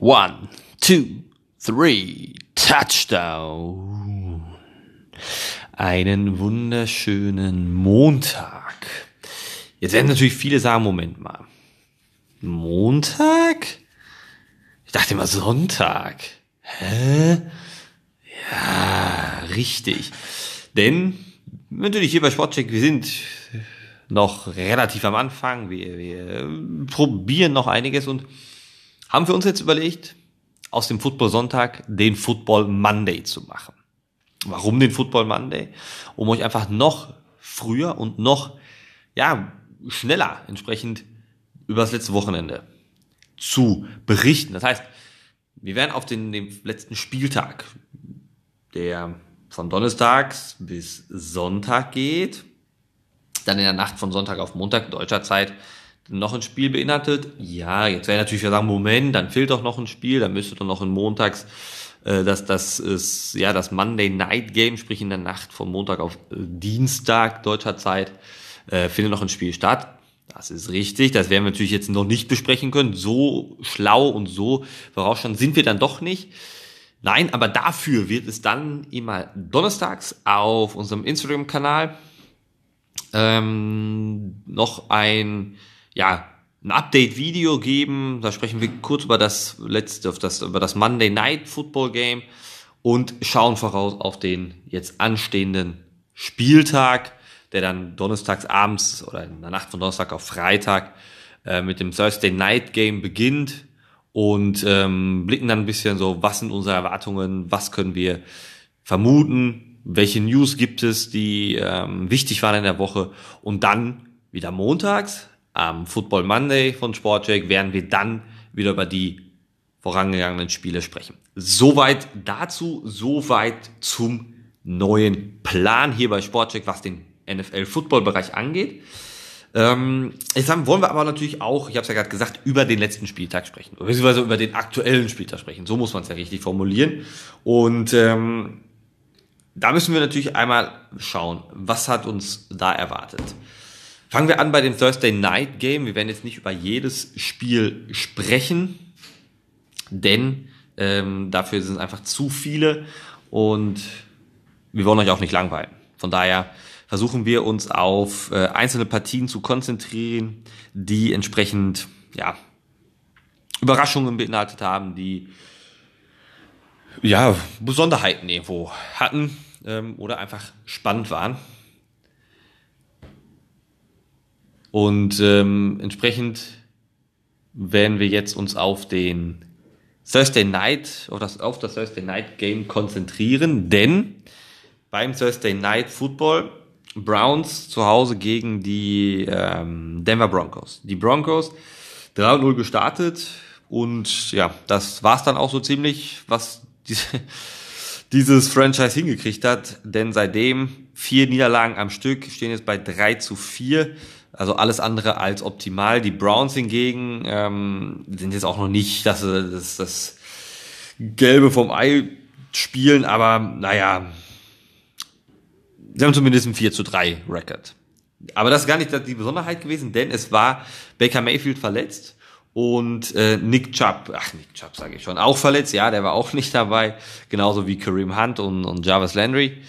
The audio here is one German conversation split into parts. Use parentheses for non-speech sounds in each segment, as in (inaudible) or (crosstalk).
One, two, three, Touchdown. Einen wunderschönen Montag. Jetzt werden natürlich viele sagen, Moment mal. Montag? Ich dachte immer Sonntag. Hä? Ja, richtig. Denn natürlich hier bei Sportcheck, wir sind noch relativ am Anfang. Wir, wir probieren noch einiges und haben wir uns jetzt überlegt, aus dem Football Sonntag den Football Monday zu machen. Warum den Football Monday? Um euch einfach noch früher und noch, ja, schneller entsprechend über das letzte Wochenende zu berichten. Das heißt, wir werden auf den, den letzten Spieltag, der von Donnerstags bis Sonntag geht, dann in der Nacht von Sonntag auf Montag deutscher Zeit noch ein Spiel beinhaltet. Ja, jetzt wäre natürlich sagen, Moment, dann fehlt doch noch ein Spiel, dann müsste doch noch ein Montags, äh, das, das ist ja das Monday Night Game, sprich in der Nacht von Montag auf äh, Dienstag deutscher Zeit, äh, findet noch ein Spiel statt. Das ist richtig, das werden wir natürlich jetzt noch nicht besprechen können. So schlau und so vorausschauend sind wir dann doch nicht. Nein, aber dafür wird es dann immer donnerstags auf unserem Instagram-Kanal ähm, noch ein ja, ein Update-Video geben. Da sprechen wir kurz über das letzte, das, über das Monday Night Football Game und schauen voraus auf den jetzt anstehenden Spieltag, der dann donnerstags abends oder in der Nacht von Donnerstag auf Freitag äh, mit dem Thursday Night Game beginnt und ähm, blicken dann ein bisschen so, was sind unsere Erwartungen, was können wir vermuten, welche News gibt es, die ähm, wichtig waren in der Woche und dann wieder montags am Football Monday von Sportcheck werden wir dann wieder über die vorangegangenen Spiele sprechen. Soweit dazu, soweit zum neuen Plan hier bei Sportcheck, was den NFL-Football-Bereich angeht. Ähm, jetzt wollen wir aber natürlich auch, ich habe es ja gerade gesagt, über den letzten Spieltag sprechen, beziehungsweise über den aktuellen Spieltag sprechen. So muss man es ja richtig formulieren. Und ähm, da müssen wir natürlich einmal schauen, was hat uns da erwartet. Fangen wir an bei dem Thursday Night Game. Wir werden jetzt nicht über jedes Spiel sprechen, denn ähm, dafür sind einfach zu viele und wir wollen euch auch nicht langweilen. Von daher versuchen wir uns auf äh, einzelne Partien zu konzentrieren, die entsprechend ja Überraschungen beinhaltet haben, die ja Besonderheiten irgendwo hatten ähm, oder einfach spannend waren. Und ähm, entsprechend werden wir jetzt uns auf den Thursday Night oder auf das Thursday Night Game konzentrieren, denn beim Thursday Night Football Browns zu Hause gegen die ähm, Denver Broncos. Die Broncos 3-0 gestartet. Und ja, das war's dann auch so ziemlich, was diese, (laughs) dieses Franchise hingekriegt hat, denn seitdem vier Niederlagen am Stück stehen jetzt bei 3 zu 4 also alles andere als optimal. Die Browns hingegen ähm, sind jetzt auch noch nicht das, das, das Gelbe vom Ei spielen, aber naja, sie haben zumindest ein 4 zu 3 Record. Aber das ist gar nicht die Besonderheit gewesen, denn es war Baker Mayfield verletzt und äh, Nick Chubb, ach Nick Chubb sage ich schon, auch verletzt, ja, der war auch nicht dabei, genauso wie Kareem Hunt und, und Jarvis Landry.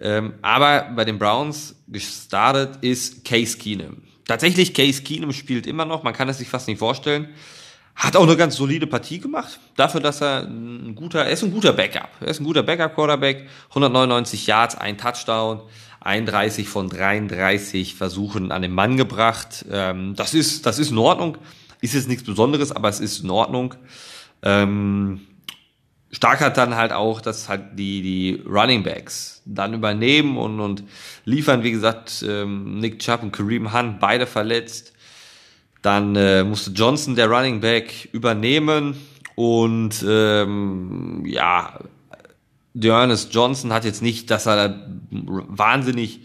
Ähm, aber bei den Browns gestartet ist Case Keenum. Tatsächlich, Case Keenum spielt immer noch, man kann es sich fast nicht vorstellen. Hat auch eine ganz solide Partie gemacht. Dafür, dass er ein guter, er ist ein guter Backup. Er ist ein guter Backup-Quarterback. 199 Yards, ein Touchdown, 31 von 33 Versuchen an den Mann gebracht. Ähm, das ist, das ist in Ordnung. Ist jetzt nichts Besonderes, aber es ist in Ordnung. Ähm, stark hat dann halt auch, dass halt die, die Running Backs dann übernehmen und, und liefern, wie gesagt, ähm, Nick Chubb und Kareem Hunt, beide verletzt. Dann äh, musste Johnson, der Running Back, übernehmen und ähm, ja, Dearness Johnson hat jetzt nicht, dass er wahnsinnig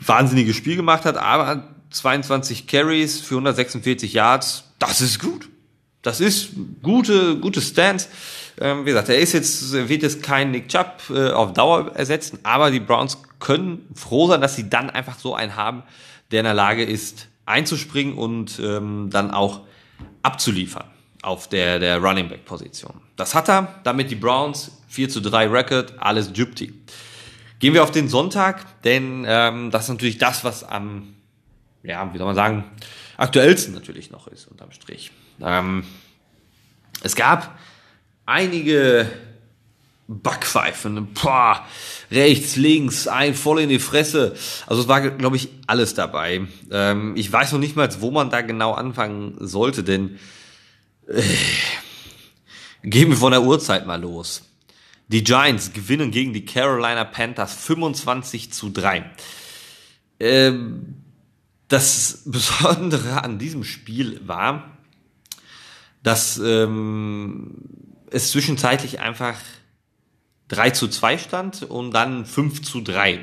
wahnsinniges Spiel gemacht hat, aber 22 Carries für 146 Yards, das ist gut. Das ist gute, gute Stance. Ähm, wie gesagt, er ist jetzt, wird jetzt kein Nick Chubb äh, auf Dauer ersetzen, aber die Browns können froh sein, dass sie dann einfach so einen haben, der in der Lage ist, einzuspringen und ähm, dann auch abzuliefern. auf der, der Running Back Position. Das hat er, damit die Browns 4 zu 3 Record, alles Gypti. Gehen wir auf den Sonntag, denn ähm, das ist natürlich das, was am, ja, wie soll man sagen, aktuellsten natürlich noch ist, unterm Strich. Ähm, es gab einige Backpfeifen, boah, rechts, links, ein voll in die Fresse. Also es war, glaube ich, alles dabei. Ähm, ich weiß noch nicht mal, wo man da genau anfangen sollte, denn äh, gehen wir von der Uhrzeit mal los. Die Giants gewinnen gegen die Carolina Panthers 25 zu 3. Ähm, das Besondere an diesem Spiel war, dass ähm, es zwischenzeitlich einfach 3 zu 2 stand und dann 5 zu 3.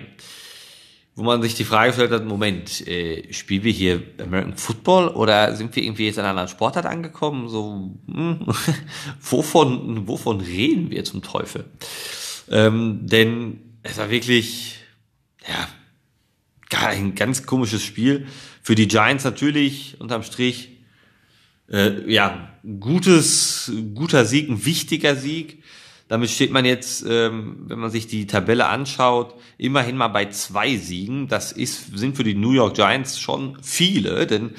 Wo man sich die Frage stellt hat, Moment, äh, spielen wir hier American Football oder sind wir irgendwie jetzt in einer anderen Sportart angekommen? So, hm, (laughs) wovon, wovon reden wir zum Teufel? Ähm, denn es war wirklich, ja, ein ganz komisches Spiel. Für die Giants natürlich unterm Strich, äh, ja, gutes, guter Sieg, ein wichtiger Sieg. Damit steht man jetzt, ähm, wenn man sich die Tabelle anschaut, immerhin mal bei zwei Siegen. Das ist, sind für die New York Giants schon viele, denn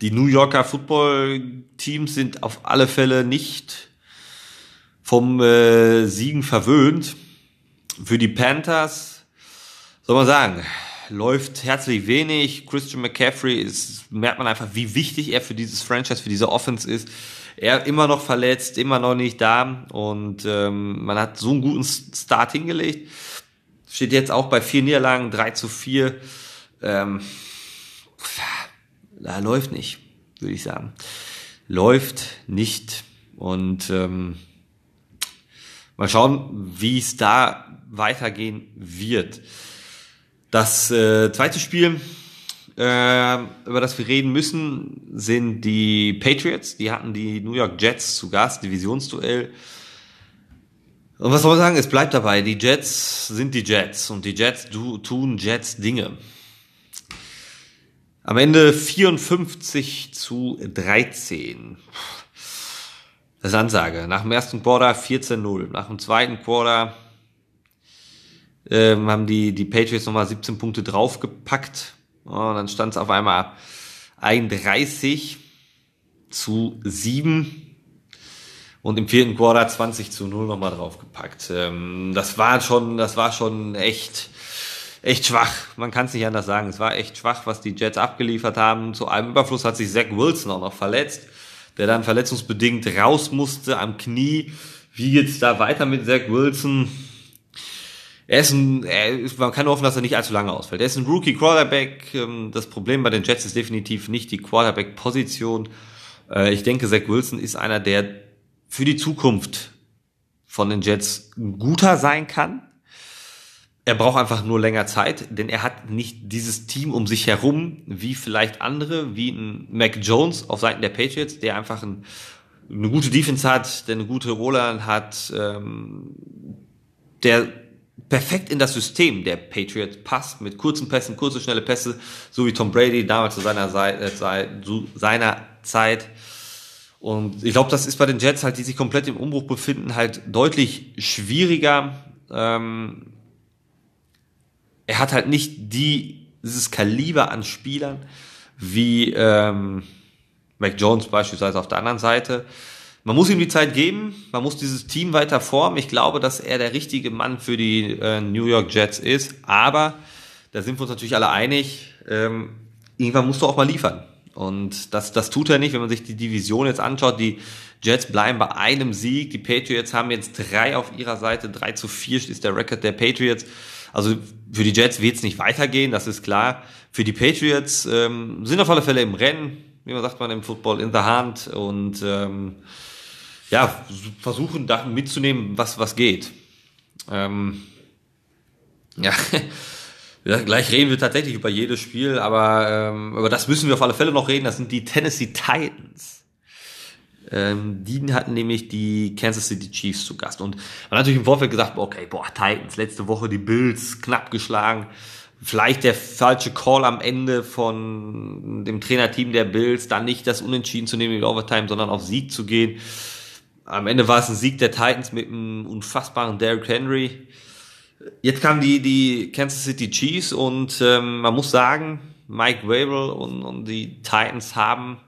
die New Yorker Football-Teams sind auf alle Fälle nicht vom äh, Siegen verwöhnt. Für die Panthers, soll man sagen, läuft herzlich wenig. Christian McCaffrey ist, merkt man einfach, wie wichtig er für dieses Franchise, für diese Offense ist. Er immer noch verletzt, immer noch nicht da und ähm, man hat so einen guten Start hingelegt. Steht jetzt auch bei vier Niederlagen, 3 zu 4. Ähm, da läuft nicht, würde ich sagen. Läuft nicht und ähm, mal schauen, wie es da weitergehen wird. Das äh, zweite Spiel äh, über das wir reden müssen, sind die Patriots. Die hatten die New York Jets zu Gast, Divisionsduell. Und was soll man sagen? Es bleibt dabei. Die Jets sind die Jets und die Jets tun Jets Dinge. Am Ende 54 zu 13. Das ist Ansage. Nach dem ersten Quarter 14-0. Nach dem zweiten Quarter ähm, haben die, die Patriots nochmal 17 Punkte draufgepackt. Und dann stand es auf einmal 31 zu 7 und im vierten Quarter 20 zu 0 nochmal draufgepackt. Ähm, das war schon, das war schon echt, echt schwach. Man kann es nicht anders sagen. Es war echt schwach, was die Jets abgeliefert haben. Zu einem Überfluss hat sich Zach Wilson auch noch verletzt, der dann verletzungsbedingt raus musste am Knie. Wie geht's da weiter mit Zach Wilson? Er ist ein, er man kann hoffen, dass er nicht allzu lange ausfällt. Er ist ein Rookie Quarterback. Ähm, das Problem bei den Jets ist definitiv nicht die Quarterback-Position. Äh, ich denke, Zach Wilson ist einer, der für die Zukunft von den Jets guter sein kann. Er braucht einfach nur länger Zeit, denn er hat nicht dieses Team um sich herum, wie vielleicht andere, wie ein Mac Jones auf Seiten der Patriots, der einfach ein, eine gute Defense hat, der eine gute Roller hat, ähm, der perfekt in das System der Patriots passt, mit kurzen Pässen, kurze, schnelle Pässe, so wie Tom Brady damals zu seiner, Zeit, äh, zu seiner Zeit. Und ich glaube, das ist bei den Jets halt, die sich komplett im Umbruch befinden, halt deutlich schwieriger. Ähm, er hat halt nicht die, dieses Kaliber an Spielern wie ähm, Mac Jones beispielsweise auf der anderen Seite. Man muss ihm die Zeit geben, man muss dieses Team weiter formen. Ich glaube, dass er der richtige Mann für die äh, New York Jets ist, aber da sind wir uns natürlich alle einig, ähm, irgendwann musst du auch mal liefern. Und das, das tut er nicht, wenn man sich die Division jetzt anschaut. Die Jets bleiben bei einem Sieg. Die Patriots haben jetzt drei auf ihrer Seite. Drei zu vier ist der Rekord der Patriots. Also für die Jets wird es nicht weitergehen, das ist klar. Für die Patriots ähm, sind auf alle Fälle im Rennen, wie man sagt man im Football, in the hand. Und ähm, ja, versuchen da mitzunehmen, was, was geht. Ähm, (laughs) ja, gleich reden wir tatsächlich über jedes Spiel, aber ähm, über das müssen wir auf alle Fälle noch reden. Das sind die Tennessee Titans. Ähm, die hatten nämlich die Kansas City Chiefs zu Gast. Und man hat natürlich im Vorfeld gesagt, okay, boah, Titans, letzte Woche die Bills knapp geschlagen. vielleicht der falsche Call am Ende von dem Trainerteam der Bills, dann nicht das Unentschieden zu nehmen in Overtime, sondern auf Sieg zu gehen. Am Ende war es ein Sieg der Titans mit einem unfassbaren Derrick Henry. Jetzt kamen die, die Kansas City Chiefs und ähm, man muss sagen, Mike Wavell und, und die Titans haben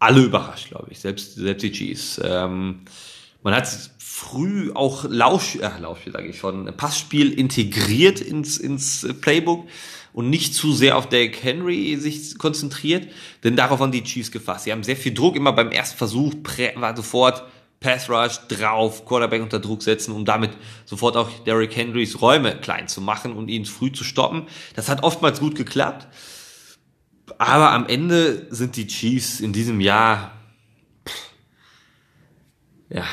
alle überrascht, glaube ich, selbst, selbst die Chiefs. Ähm, man hat früh auch Lausch, äh, Laufspiel sage ich schon, Passspiel integriert ins, ins Playbook und nicht zu sehr auf Derrick Henry sich konzentriert, denn darauf waren die Chiefs gefasst. Sie haben sehr viel Druck immer beim ersten Versuch, war sofort Pass Rush drauf, Quarterback unter Druck setzen, um damit sofort auch Derrick Henrys Räume klein zu machen und ihn früh zu stoppen. Das hat oftmals gut geklappt. Aber am Ende sind die Chiefs in diesem Jahr, ja,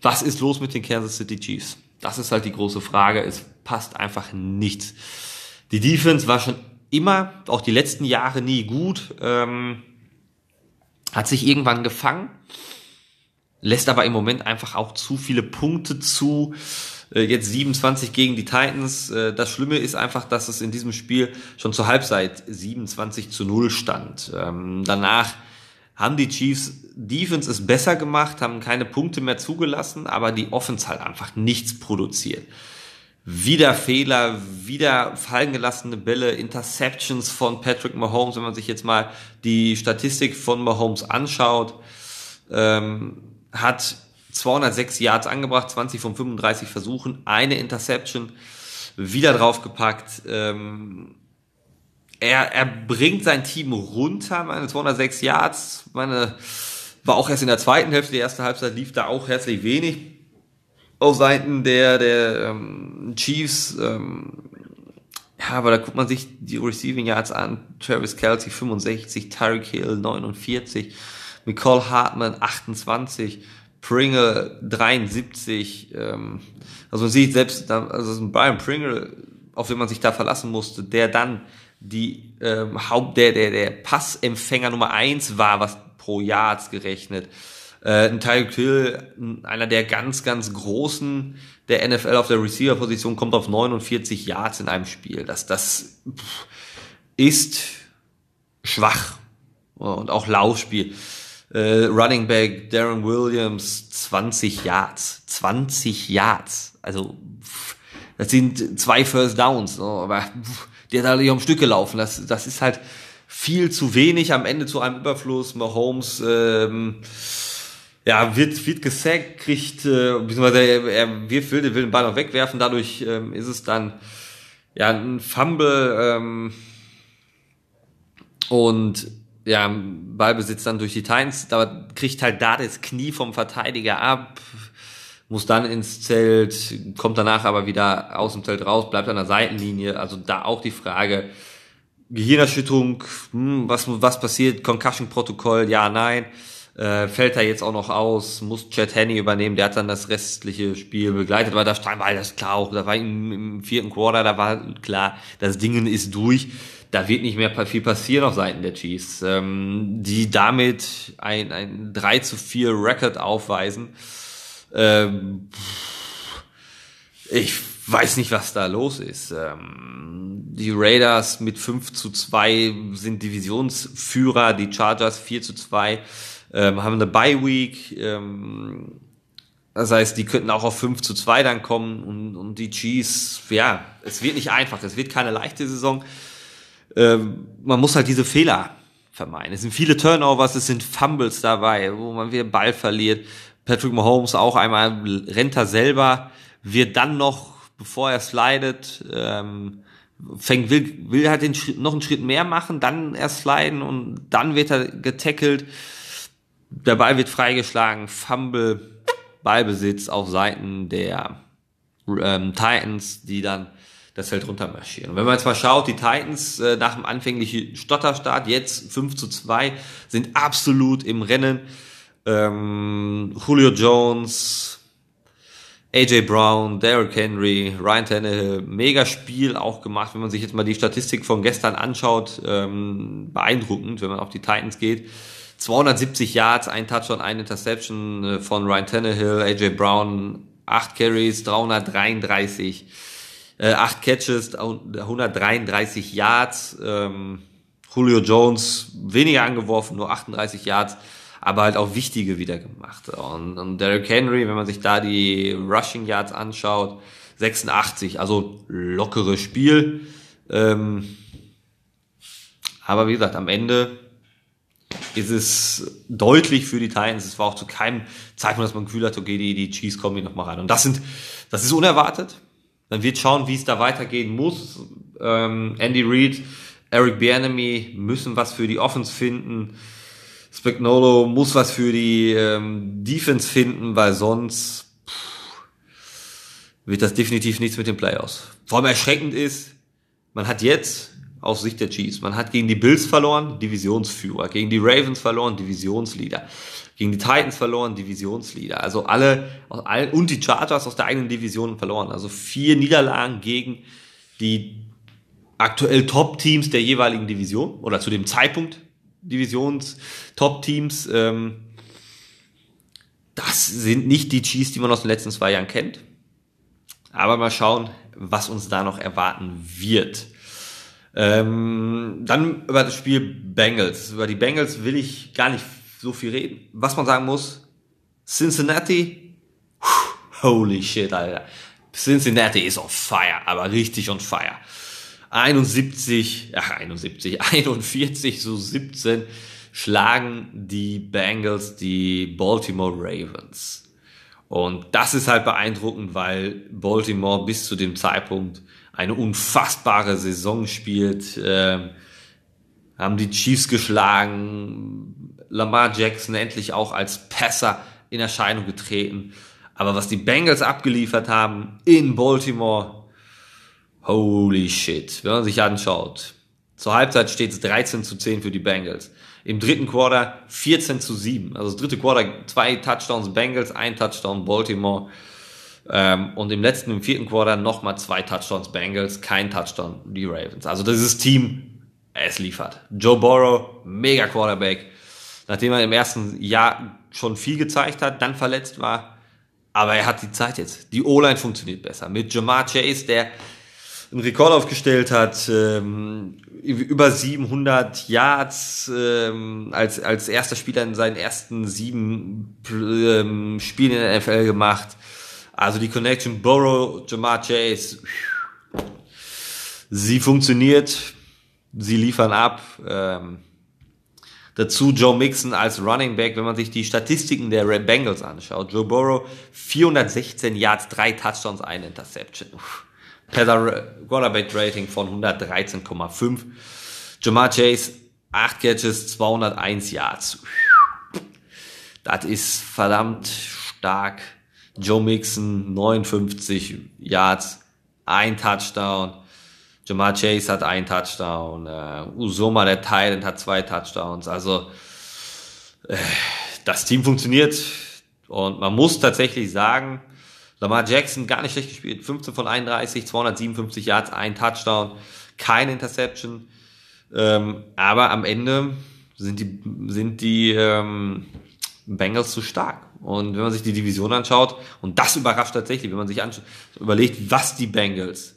was ist los mit den Kansas City Chiefs? Das ist halt die große Frage. Es passt einfach nichts. Die Defense war schon immer, auch die letzten Jahre nie gut, ähm, hat sich irgendwann gefangen, lässt aber im Moment einfach auch zu viele Punkte zu. Äh, jetzt 27 gegen die Titans. Äh, das Schlimme ist einfach, dass es in diesem Spiel schon zur Halbzeit 27 zu 0 stand. Ähm, danach haben die Chiefs Defense es besser gemacht, haben keine Punkte mehr zugelassen, aber die Offense halt einfach nichts produziert. Wieder Fehler, wieder fallen gelassene Bälle, Interceptions von Patrick Mahomes, wenn man sich jetzt mal die Statistik von Mahomes anschaut, ähm, hat 206 Yards angebracht, 20 von 35 Versuchen, eine Interception, wieder draufgepackt, ähm, er, er bringt sein Team runter, meine 206 Yards, meine, war auch erst in der zweiten Hälfte, die erste Halbzeit lief da auch herzlich wenig auf Seiten der, der ähm, Chiefs. Ähm, ja, aber da guckt man sich die Receiving Yards an. Travis Kelsey 65, Tyreek Hill 49, Nicole Hartman 28, Pringle 73. Ähm, also man sieht selbst, also Brian Pringle, auf den man sich da verlassen musste, der dann die ähm, Haupt der der der Passempfänger Nummer eins war, was pro Yards gerechnet. Äh, ein Tyreek Hill, einer der ganz ganz großen der NFL auf der Receiver Position kommt auf 49 Yards in einem Spiel. Das das ist schwach und auch Laufspiel. Äh, Running Back Darren Williams 20 Yards, 20 Yards. Also das sind zwei First Downs, aber der da nicht am Stück gelaufen. Das, das ist halt viel zu wenig am Ende zu einem Überfluss. Mahomes ähm, ja, wird, wird gesackt, kriegt, äh, beziehungsweise er, er wirft will, will den Ball noch wegwerfen, dadurch ähm, ist es dann ja ein Fumble ähm, und ja, Ballbesitz dann durch die Titans, da kriegt halt da das Knie vom Verteidiger ab, muss dann ins Zelt, kommt danach aber wieder aus dem Zelt raus, bleibt an der Seitenlinie. Also da auch die Frage, Gehirnerschütterung, hm, was, was passiert, Concussion-Protokoll, ja, nein. Äh, fällt er jetzt auch noch aus, muss Chad Henney übernehmen, der hat dann das restliche Spiel begleitet, weil da stand, war das klar auch, da war im, im vierten Quarter, da war klar, das Ding ist durch, da wird nicht mehr viel passieren auf Seiten der Chiefs, ähm, die damit ein, ein 3 zu 4 Record aufweisen ähm, ich weiß nicht, was da los ist. Ähm, die Raiders mit 5 zu 2 sind Divisionsführer, die Chargers 4 zu 2 ähm, haben eine Bye Week. Ähm, das heißt, die könnten auch auf 5 zu 2 dann kommen und, und die Chiefs, ja, es wird nicht einfach, es wird keine leichte Saison. Ähm, man muss halt diese Fehler vermeiden. Es sind viele Turnovers, es sind Fumbles dabei, wo man wieder Ball verliert, Patrick Mahomes auch einmal rennt er selber, wird dann noch, bevor er slidet, ähm, fängt, will, will halt den Schritt, noch einen Schritt mehr machen, dann erst sliden und dann wird er getackelt. Der Ball wird freigeschlagen, Fumble, Ballbesitz auf Seiten der ähm, Titans, die dann das Feld runtermarschieren. Und wenn man jetzt mal schaut, die Titans äh, nach dem anfänglichen Stotterstart, jetzt 5 zu 2, sind absolut im Rennen ähm, Julio Jones, AJ Brown, Derrick Henry, Ryan Tannehill, mega Spiel auch gemacht, wenn man sich jetzt mal die Statistik von gestern anschaut, ähm, beeindruckend, wenn man auf die Titans geht. 270 Yards, ein Touchdown, ein Interception äh, von Ryan Tannehill, AJ Brown, 8 Carries, 333 Äh, acht Catches, 133 Yards. Ähm, Julio Jones weniger angeworfen, nur 38 Yards, aber halt auch wichtige wieder gemacht. Und, und Derrick Henry, wenn man sich da die Rushing Yards anschaut, 86, also lockeres Spiel. Ähm, aber wie gesagt, am Ende ist es deutlich für die Titans. Es war auch zu keinem Zeitpunkt, dass man Gefühl hat, okay, die, die Chiefs kommen hier nochmal rein. Und das sind, das ist unerwartet. Man wird schauen, wie es da weitergehen muss. Ähm, Andy Reid, Eric Bieniemy müssen was für die Offense finden. Spagnolo muss was für die ähm, Defense finden, weil sonst pff, wird das definitiv nichts mit den Playoffs. Vor allem erschreckend ist, man hat jetzt aus Sicht der Chiefs. Man hat gegen die Bills verloren, Divisionsführer, gegen die Ravens verloren, Divisionsleader, gegen die Titans verloren, Divisionsleader. Also alle und die Chargers aus der eigenen Division verloren. Also vier Niederlagen gegen die aktuell Top-Teams der jeweiligen Division oder zu dem Zeitpunkt Divisions-Top-Teams. Ähm, das sind nicht die Chiefs, die man aus den letzten zwei Jahren kennt. Aber mal schauen, was uns da noch erwarten wird. Ähm, dann über das Spiel Bengals. Über die Bengals will ich gar nicht so viel reden. Was man sagen muss, Cincinnati, holy shit, Alter. Cincinnati ist on fire, aber richtig on fire. 71, ach 71, 41 so 17 schlagen die Bengals die Baltimore Ravens. Und das ist halt beeindruckend, weil Baltimore bis zu dem Zeitpunkt eine unfassbare Saison spielt, äh, haben die Chiefs geschlagen, Lamar Jackson endlich auch als Passer in Erscheinung getreten. Aber was die Bengals abgeliefert haben in Baltimore, holy shit, wenn man sich anschaut. Zur Halbzeit steht es 13 zu 10 für die Bengals. Im dritten Quarter 14 zu 7. Also das dritte Quarter zwei Touchdowns Bengals, ein Touchdown Baltimore. Ähm, und im letzten, im vierten Quarter nochmal zwei Touchdowns Bengals, kein Touchdown die Ravens. Also dieses Team, es liefert. Joe Burrow, mega Quarterback. Nachdem er im ersten Jahr schon viel gezeigt hat, dann verletzt war. Aber er hat die Zeit jetzt. Die O-Line funktioniert besser. Mit Jamar Chase, der einen Rekord aufgestellt hat, ähm, über 700 Yards ähm, als, als erster Spieler in seinen ersten sieben ähm, Spielen in der NFL gemacht. Also die Connection Burrow, Jamar Chase, sie funktioniert, sie liefern ab. Ähm, dazu Joe Mixon als Running Back, wenn man sich die Statistiken der Red Bengals anschaut. Joe Burrow 416 Yards, drei Touchdowns, eine Interception. Passer Quarterback Rating von 113,5. Jamar Chase 8 Catches, 201 Yards. Das ist verdammt stark. Joe Mixon 59 Yards, ein Touchdown. Jamar Chase hat ein Touchdown. Uh, Usoma, der Thailand, hat zwei Touchdowns. Also äh, das Team funktioniert und man muss tatsächlich sagen, Lamar Jackson gar nicht schlecht gespielt. 15 von 31, 257 Yards, ein Touchdown, keine Interception. Ähm, aber am Ende sind die, sind die ähm, Bengals zu stark. Und wenn man sich die Division anschaut, und das überrascht tatsächlich, wenn man sich überlegt, was die Bengals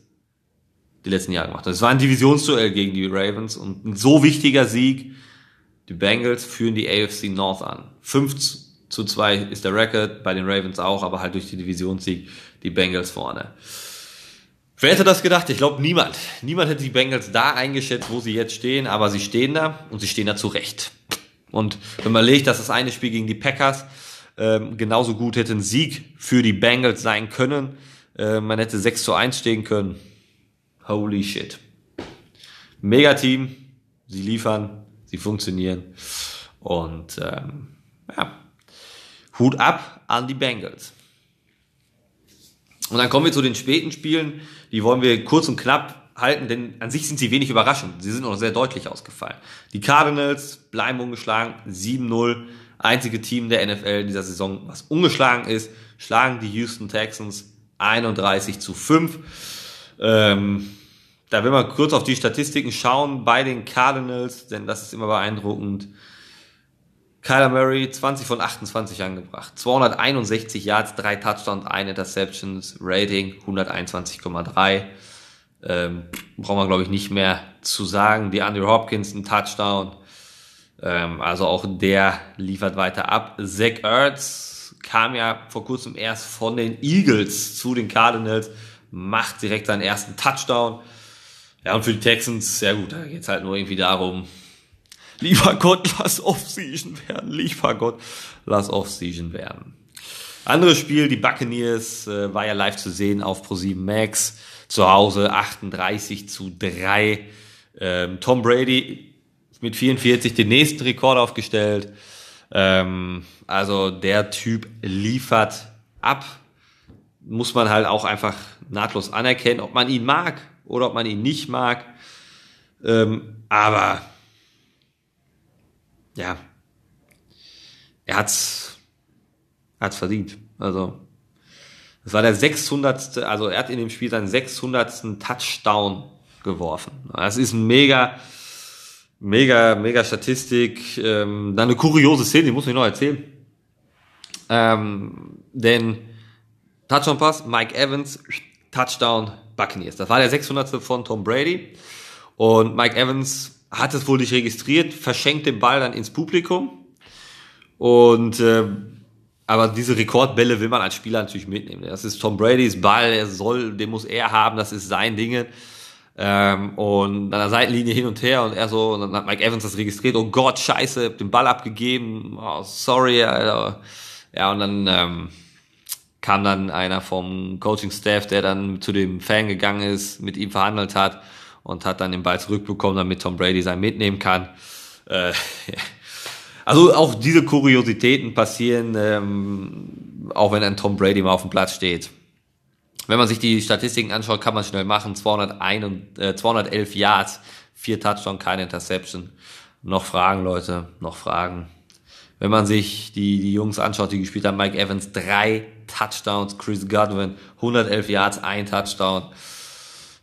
die letzten Jahre gemacht haben. Es war ein Divisionsduell gegen die Ravens und ein so wichtiger Sieg. Die Bengals führen die AFC North an. 5 zu 2 ist der Record, bei den Ravens auch, aber halt durch die Divisionssieg die Bengals vorne. Wer hätte das gedacht? Ich glaube niemand. Niemand hätte die Bengals da eingeschätzt, wo sie jetzt stehen, aber sie stehen da und sie stehen da zu Recht. Und wenn man legt, dass das eine Spiel gegen die Packers ähm, genauso gut hätte ein Sieg für die Bengals sein können. Äh, man hätte 6 zu 1 stehen können. Holy shit. Mega-Team. Sie liefern, sie funktionieren. Und ähm, ja, Hut ab an die Bengals. Und dann kommen wir zu den späten Spielen. Die wollen wir kurz und knapp halten, denn an sich sind sie wenig überraschend. Sie sind noch sehr deutlich ausgefallen. Die Cardinals bleiben ungeschlagen, 7-0 einzige Team der NFL in dieser Saison, was ungeschlagen ist, schlagen die Houston Texans 31 zu 5. Ähm, da will man kurz auf die Statistiken schauen bei den Cardinals, denn das ist immer beeindruckend. Kyler Murray 20 von 28 angebracht, 261 Yards, 3 Touchdowns, 1 Interceptions, Rating 121,3. Ähm, braucht man, glaube ich, nicht mehr zu sagen. Die Andrew Hopkins, ein Touchdown. Ähm, also auch der liefert weiter ab. Zach Ertz kam ja vor kurzem erst von den Eagles zu den Cardinals, macht direkt seinen ersten Touchdown. Ja, und für die Texans, sehr gut, da geht's halt nur irgendwie darum, lieber Gott, lass Off-Season werden, lieber Gott, lass Off-Season werden. Anderes Spiel, die Buccaneers, äh, war ja live zu sehen auf Pro7 Max, zu Hause 38 zu 3. Ähm, Tom Brady mit 44 den nächsten Rekord aufgestellt. Ähm, also der Typ liefert ab, muss man halt auch einfach nahtlos anerkennen, ob man ihn mag oder ob man ihn nicht mag. Ähm, aber ja, er hat's, hat's verdient. Also das war der 600. Also er hat in dem Spiel seinen 600. Touchdown geworfen. Das ist ein mega, mega, mega Statistik. Ähm, dann eine kuriose Szene, die muss ich noch erzählen. Ähm, denn Touchdown Pass, Mike Evans, Touchdown Buccaneers. Das war der 600. von Tom Brady. Und Mike Evans hat es wohl nicht registriert, verschenkt den Ball dann ins Publikum. Und äh, aber diese Rekordbälle will man als Spieler natürlich mitnehmen. Das ist Tom Bradys Ball, er soll, den muss er haben, das ist sein Ding. Ähm, und an der Seitenlinie hin und her und er so, und dann hat Mike Evans das registriert, oh Gott, scheiße, hab den Ball abgegeben, oh, sorry, Alter. Ja, und dann ähm, kam dann einer vom Coaching-Staff, der dann zu dem Fan gegangen ist, mit ihm verhandelt hat und hat dann den Ball zurückbekommen, damit Tom Brady sein mitnehmen kann. Äh, (laughs) Also auch diese Kuriositäten passieren, ähm, auch wenn ein Tom Brady mal auf dem Platz steht. Wenn man sich die Statistiken anschaut, kann man schnell machen. 201 und, äh, 211 Yards, vier Touchdown, keine Interception. Noch Fragen, Leute, noch Fragen. Wenn man sich die, die Jungs anschaut, die gespielt haben, Mike Evans, drei Touchdowns, Chris Godwin, 111 Yards, ein Touchdown.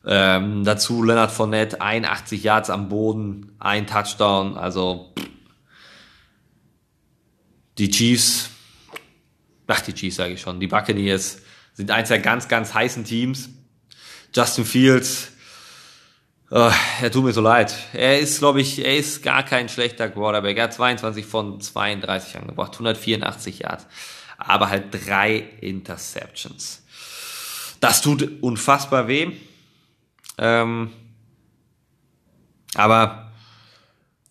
Ähm, dazu Leonard Fournette, 81 Yards am Boden, ein Touchdown. Also die Chiefs, ach die Chiefs sage ich schon, die Buccaneers sind eins der ganz, ganz heißen Teams. Justin Fields, oh, er tut mir so leid. Er ist, glaube ich, er ist gar kein schlechter Quarterback. Er hat 22 von 32 angebracht, 184 Yards, aber halt drei Interceptions. Das tut unfassbar weh. Ähm, aber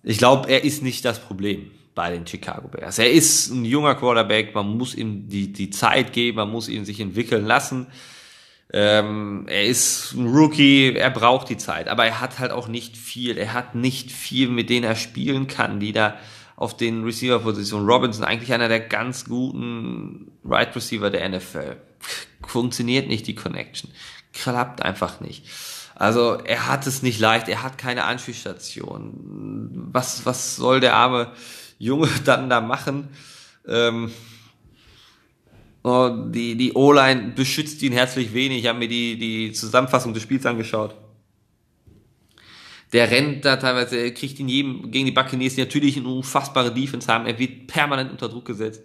ich glaube, er ist nicht das Problem bei den Chicago Bears. Er ist ein junger Quarterback, man muss ihm die, die Zeit geben, man muss ihn sich entwickeln lassen. Ähm, er ist ein Rookie, er braucht die Zeit, aber er hat halt auch nicht viel. Er hat nicht viel, mit denen er spielen kann, die da auf den Receiver-Positionen. Robinson, eigentlich einer der ganz guten Right Receiver der NFL. Funktioniert nicht die Connection. Klappt einfach nicht. Also er hat es nicht leicht, er hat keine Anspielstation. Was, was soll der arme Junge (laughs) dann da machen. Ähm, oh, die die O-Line beschützt ihn herzlich wenig. Ich habe mir die, die Zusammenfassung des Spiels angeschaut. Der rennt da teilweise, er kriegt in jedem, gegen die Buccaneers, die natürlich eine unfassbare Defense haben. Er wird permanent unter Druck gesetzt.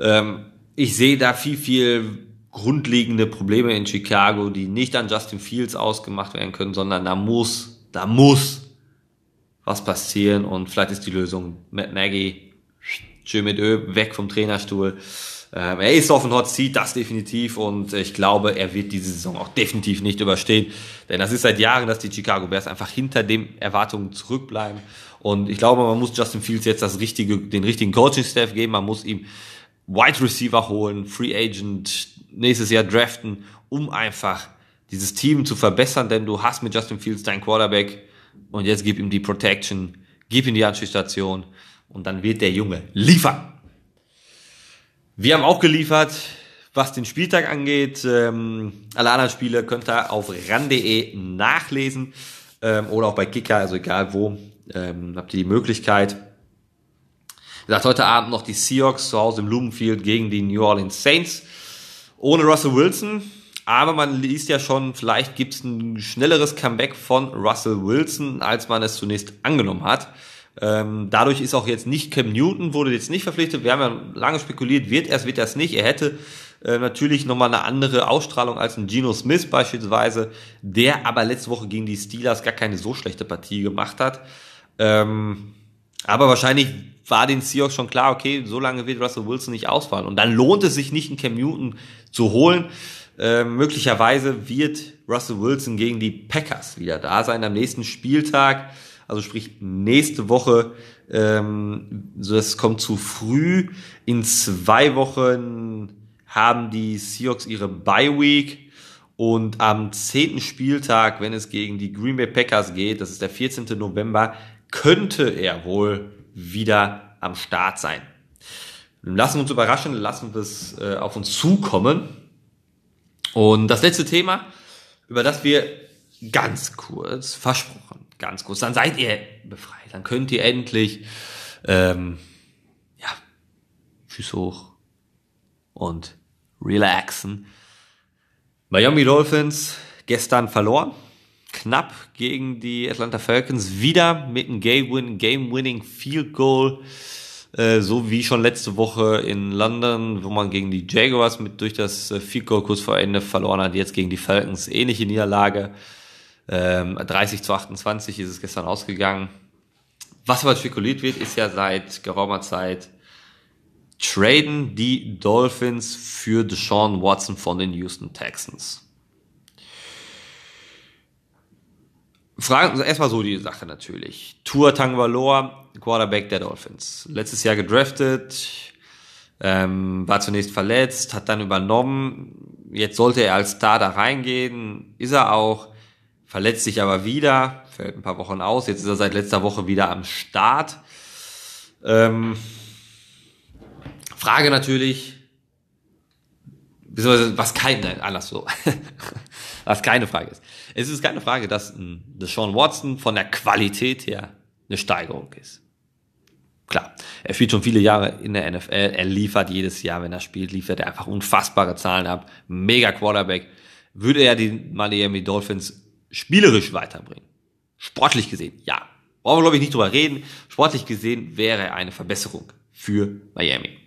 Ähm, ich sehe da viel, viel grundlegende Probleme in Chicago, die nicht an Justin Fields ausgemacht werden können, sondern da muss, da muss was passieren und vielleicht ist die Lösung Matt Nagy, schön mit Ö, weg vom Trainerstuhl. Ähm, er ist auf dem Hot Seat, das definitiv und ich glaube, er wird diese Saison auch definitiv nicht überstehen, denn das ist seit Jahren, dass die Chicago Bears einfach hinter den Erwartungen zurückbleiben. Und ich glaube, man muss Justin Fields jetzt das richtige, den richtigen Coaching-Staff geben, man muss ihm Wide Receiver holen, Free Agent nächstes Jahr draften, um einfach dieses Team zu verbessern, denn du hast mit Justin Fields deinen Quarterback, und jetzt gib ihm die Protection, gib ihm die Anschlussstation und dann wird der Junge liefern. Wir haben auch geliefert, was den Spieltag angeht. Ähm, alle anderen Spiele könnt ihr auf ran.de nachlesen ähm, oder auch bei Kicker, also egal wo, ähm, habt ihr die Möglichkeit. Wie gesagt, heute Abend noch die Seahawks zu Hause im Lumenfield gegen die New Orleans Saints. Ohne Russell Wilson, aber man liest ja schon, vielleicht gibt es ein schnelleres Comeback von Russell Wilson, als man es zunächst angenommen hat. Ähm, dadurch ist auch jetzt nicht Cam Newton, wurde jetzt nicht verpflichtet. Wir haben ja lange spekuliert, wird er es, wird er es nicht. Er hätte Äh, natürlich nochmal eine andere Ausstrahlung als ein Geno Smith beispielsweise, der aber letzte Woche gegen die Steelers gar keine so schlechte Partie gemacht hat. Ähm, aber wahrscheinlich war den Seahawks schon klar, okay, so lange wird Russell Wilson nicht ausfallen. Und dann lohnt es sich nicht, einen Cam Newton zu holen. Äh, möglicherweise wird Russell Wilson gegen die Packers wieder da sein am nächsten Spieltag. Also sprich nächste Woche, ähm, das kommt zu früh. In zwei Wochen haben die Seahawks ihre Bye Week und am zehnten Spieltag, wenn es gegen die Green Bay Packers geht, das ist der 14. November, könnte er wohl wieder am Start sein. Lassen wir uns überraschen, lassen wir es äh, auf uns zukommen. Und das letzte Thema, über das wir ganz kurz versprochen, ganz kurz, dann seid ihr befreit, dann könnt ihr endlich ähm, ja, Füße hoch und relaxen. Miami Dolphins gestern verloren, knapp gegen die Atlanta Falcons, wieder mit einem Game-Winning Field Goal, äh, so wie schon letzte Woche in London, wo man gegen die Jaguars mit durch das äh, Field Goal kurz vor Ende verloren hat, jetzt gegen die Falcons ähnliche Niederlage. Ähm, 30 zu 28 ist es gestern ausgegangen. Was aber spekuliert wird, ist ja seit geraumer Zeit, traden die Dolphins für Deshaun Watson von den Houston Texans. Fragen, also erstmal so die Sache natürlich. Tua Tangvaloa, Quarterback der Dolphins. Letztes Jahr gedraftet, ähm, war zunächst verletzt, hat dann übernommen. Jetzt sollte er als Star da reingehen, ist er auch, verletzt sich aber wieder, fällt ein paar Wochen aus. Jetzt ist er seit letzter Woche wieder am Start. Ähm, Frage natürlich, was kein, nein, anders so, (laughs) was keine Frage ist. Es ist keine Frage, dass ein Deshaun Watson von der Qualität her eine Steigerung ist. Er spielt schon viele Jahre in der NFL, er liefert jedes Jahr, wenn er spielt, liefert er einfach unfassbare Zahlen ab, mega Quarterback. Würde er die Miami Dolphins spielerisch weiterbringen? Sportlich gesehen, ja. Brauchen wir, glaube ich, nicht drüber reden. Sportlich gesehen wäre er eine Verbesserung für Miami.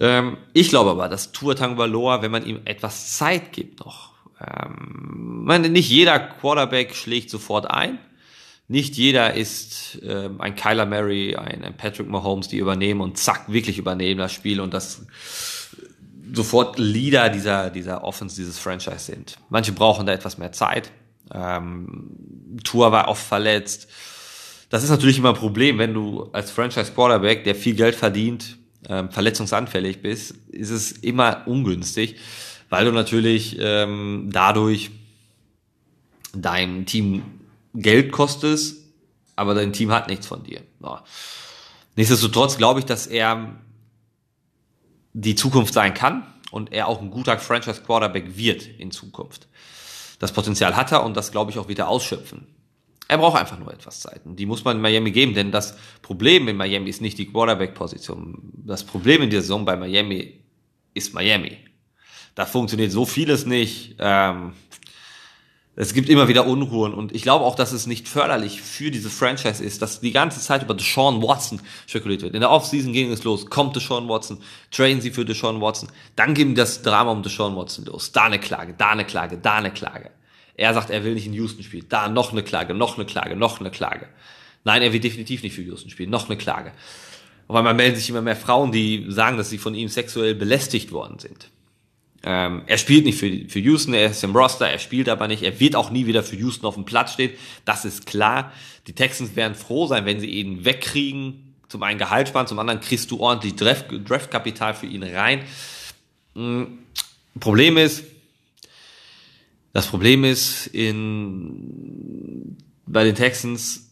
Ähm, ich glaube aber, dass Tua Tagovailoa, wenn man ihm etwas Zeit gibt noch, ähm, meine, nicht jeder Quarterback schlägt sofort ein. Nicht jeder ist ähm, ein Kyler Murray, ein, ein Patrick Mahomes, die übernehmen und zack, wirklich übernehmen das Spiel und das sofort Leader dieser, dieser Offense, dieses Franchise sind. Manche brauchen da etwas mehr Zeit. Ähm, Tour war oft verletzt. Das ist natürlich immer ein Problem, wenn du als Franchise Quarterback, der viel Geld verdient, ähm, verletzungsanfällig bist, ist es immer ungünstig, weil du natürlich ähm, dadurch deinem Team Geld kostest, aber dein Team hat nichts von dir. Ja. Nichtsdestotrotz glaube ich, dass er die Zukunft sein kann und er auch ein guter Franchise Quarterback wird in Zukunft. Das Potenzial hat er und das glaube ich auch wieder ausschöpfen. Er braucht einfach nur etwas Zeit. Und die muss man in Miami geben, denn das Problem in Miami ist nicht die Quarterback-Position. Das Problem in der Saison bei Miami ist Miami. Da funktioniert so vieles nicht. Ähm, es gibt immer wieder Unruhen und ich glaube auch, dass es nicht förderlich für diese Franchise ist, dass die ganze Zeit über Deshaun Watson spekuliert wird. In der Offseason ging es los, kommt Deshaun Watson, trainen sie für Deshaun Watson, dann geben das Drama um Deshaun Watson los. Da eine Klage, da eine Klage, da eine Klage. Er sagt, er will nicht in Houston spielen. Da noch eine Klage, noch eine Klage, noch eine Klage. Nein, er will definitiv nicht für Houston spielen. Noch eine Klage. Auf einmal melden sich immer mehr Frauen, die sagen, dass sie von ihm sexuell belästigt worden sind. Ähm, er spielt nicht für, für Houston, er ist im Roster, er spielt aber nicht. Er wird auch nie wieder für Houston auf dem Platz stehen. Das ist klar. Die Texans werden froh sein, wenn sie ihn wegkriegen. Zum einen Gehalt sparen, zum anderen kriegst du ordentlich Draftkapital für ihn rein. Mhm. Problem ist, das Problem ist, in, bei den Texans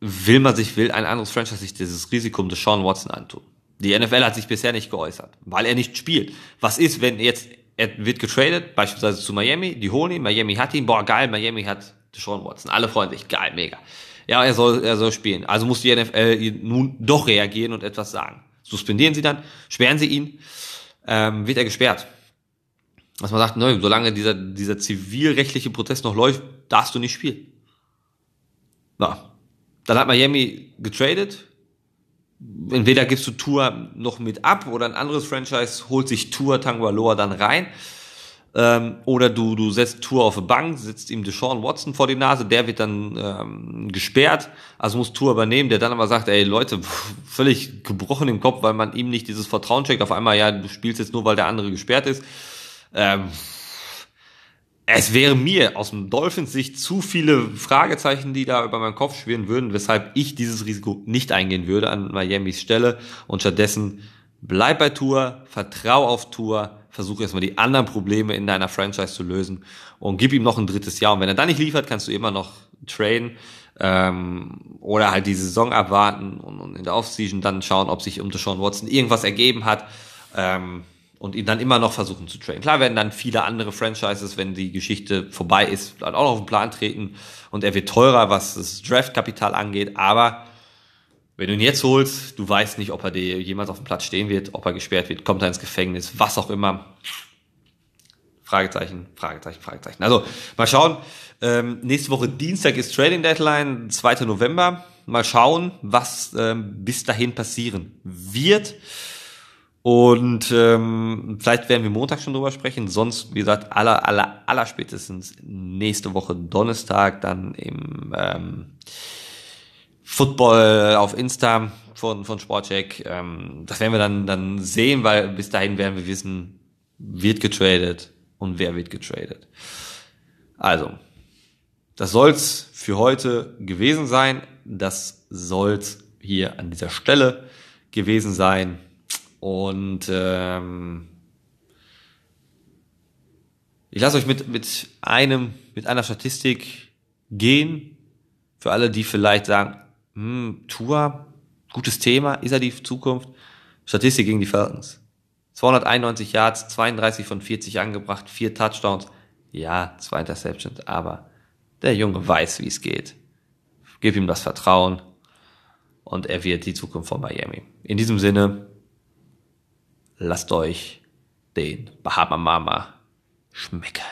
will man sich, will ein anderes Franchise sich dieses Risiko um Sean Watson antun. Die NFL hat sich bisher nicht geäußert, weil er nicht spielt. Was ist, wenn jetzt, er wird getradet, beispielsweise zu Miami, die holen ihn, Miami hat ihn, boah, geil, Miami hat Sean Watson. Alle freuen sich, geil, mega. Ja, er soll, er soll spielen. Also muss die NFL nun doch reagieren und etwas sagen. Suspendieren sie dann, sperren sie ihn, ähm, wird er gesperrt dass man sagt, ne, solange dieser, dieser zivilrechtliche Prozess noch läuft, darfst du nicht spielen. Na, dann hat Miami getradet, entweder gibst du Tour noch mit ab oder ein anderes Franchise holt sich Tour Tangwaloa dann rein. Ähm, oder du, du setzt Tour auf eine Bank, sitzt ihm Deshaun Watson vor die Nase, der wird dann ähm, gesperrt, also muss Tour übernehmen, der dann aber sagt, ey Leute, (laughs) völlig gebrochen im Kopf, weil man ihm nicht dieses Vertrauen checkt, auf einmal, ja, du spielst jetzt nur, weil der andere gesperrt ist. Ähm, es wäre mir aus dem Dolphins Sicht zu viele Fragezeichen, die da über meinen Kopf schwirren würden, weshalb ich dieses Risiko nicht eingehen würde an Miamis Stelle und stattdessen bleib bei Tour, vertrau auf Tour, versuche erstmal die anderen Probleme in deiner Franchise zu lösen und gib ihm noch ein drittes Jahr. Und wenn er dann nicht liefert, kannst du immer noch traden ähm, oder halt die Saison abwarten und, und in der Offseason dann schauen, ob sich um Deshaun Watson irgendwas ergeben hat ähm, und ihn dann immer noch versuchen zu traden. Klar werden dann viele andere Franchises, wenn die Geschichte vorbei ist, auch noch auf den Plan treten und er wird teurer, was das Draftkapital angeht, aber wenn du ihn jetzt holst, du weißt nicht, ob er dir jemals auf dem Platz stehen wird, ob er gesperrt wird, kommt er ins Gefängnis, was auch immer. Fragezeichen, Fragezeichen, Fragezeichen. Also mal schauen. Ähm, nächste Woche Dienstag ist Trading Deadline, 2. November. Mal schauen, was ähm, bis dahin passieren wird. Und ähm, vielleicht werden wir Montag schon drüber sprechen. Sonst, wie gesagt, aller, aller, aller spätestens nächste Woche Donnerstag dann im ähm, Football auf Insta von, von Sportcheck. Ähm, das werden wir dann, dann sehen, weil bis dahin werden wir wissen, wird getradet und wer wird getradet. Also, das soll's für heute gewesen sein. Das soll's hier an dieser Stelle gewesen sein. Und ähm, ich lasse euch mit, mit einem, mit einer Statistik gehen. Für alle, die vielleicht sagen, hm, Tour, gutes Thema, ist er die Zukunft? Statistik gegen die Falcons. 291 Yards, 32 von 40 angebracht, vier Touchdowns. Ja, zwei Interceptions, aber der Junge weiß, wie es geht. Gib ihm das Vertrauen und er wird die Zukunft von Miami. In diesem Sinne, lasst euch den Bahama Mama schmecken.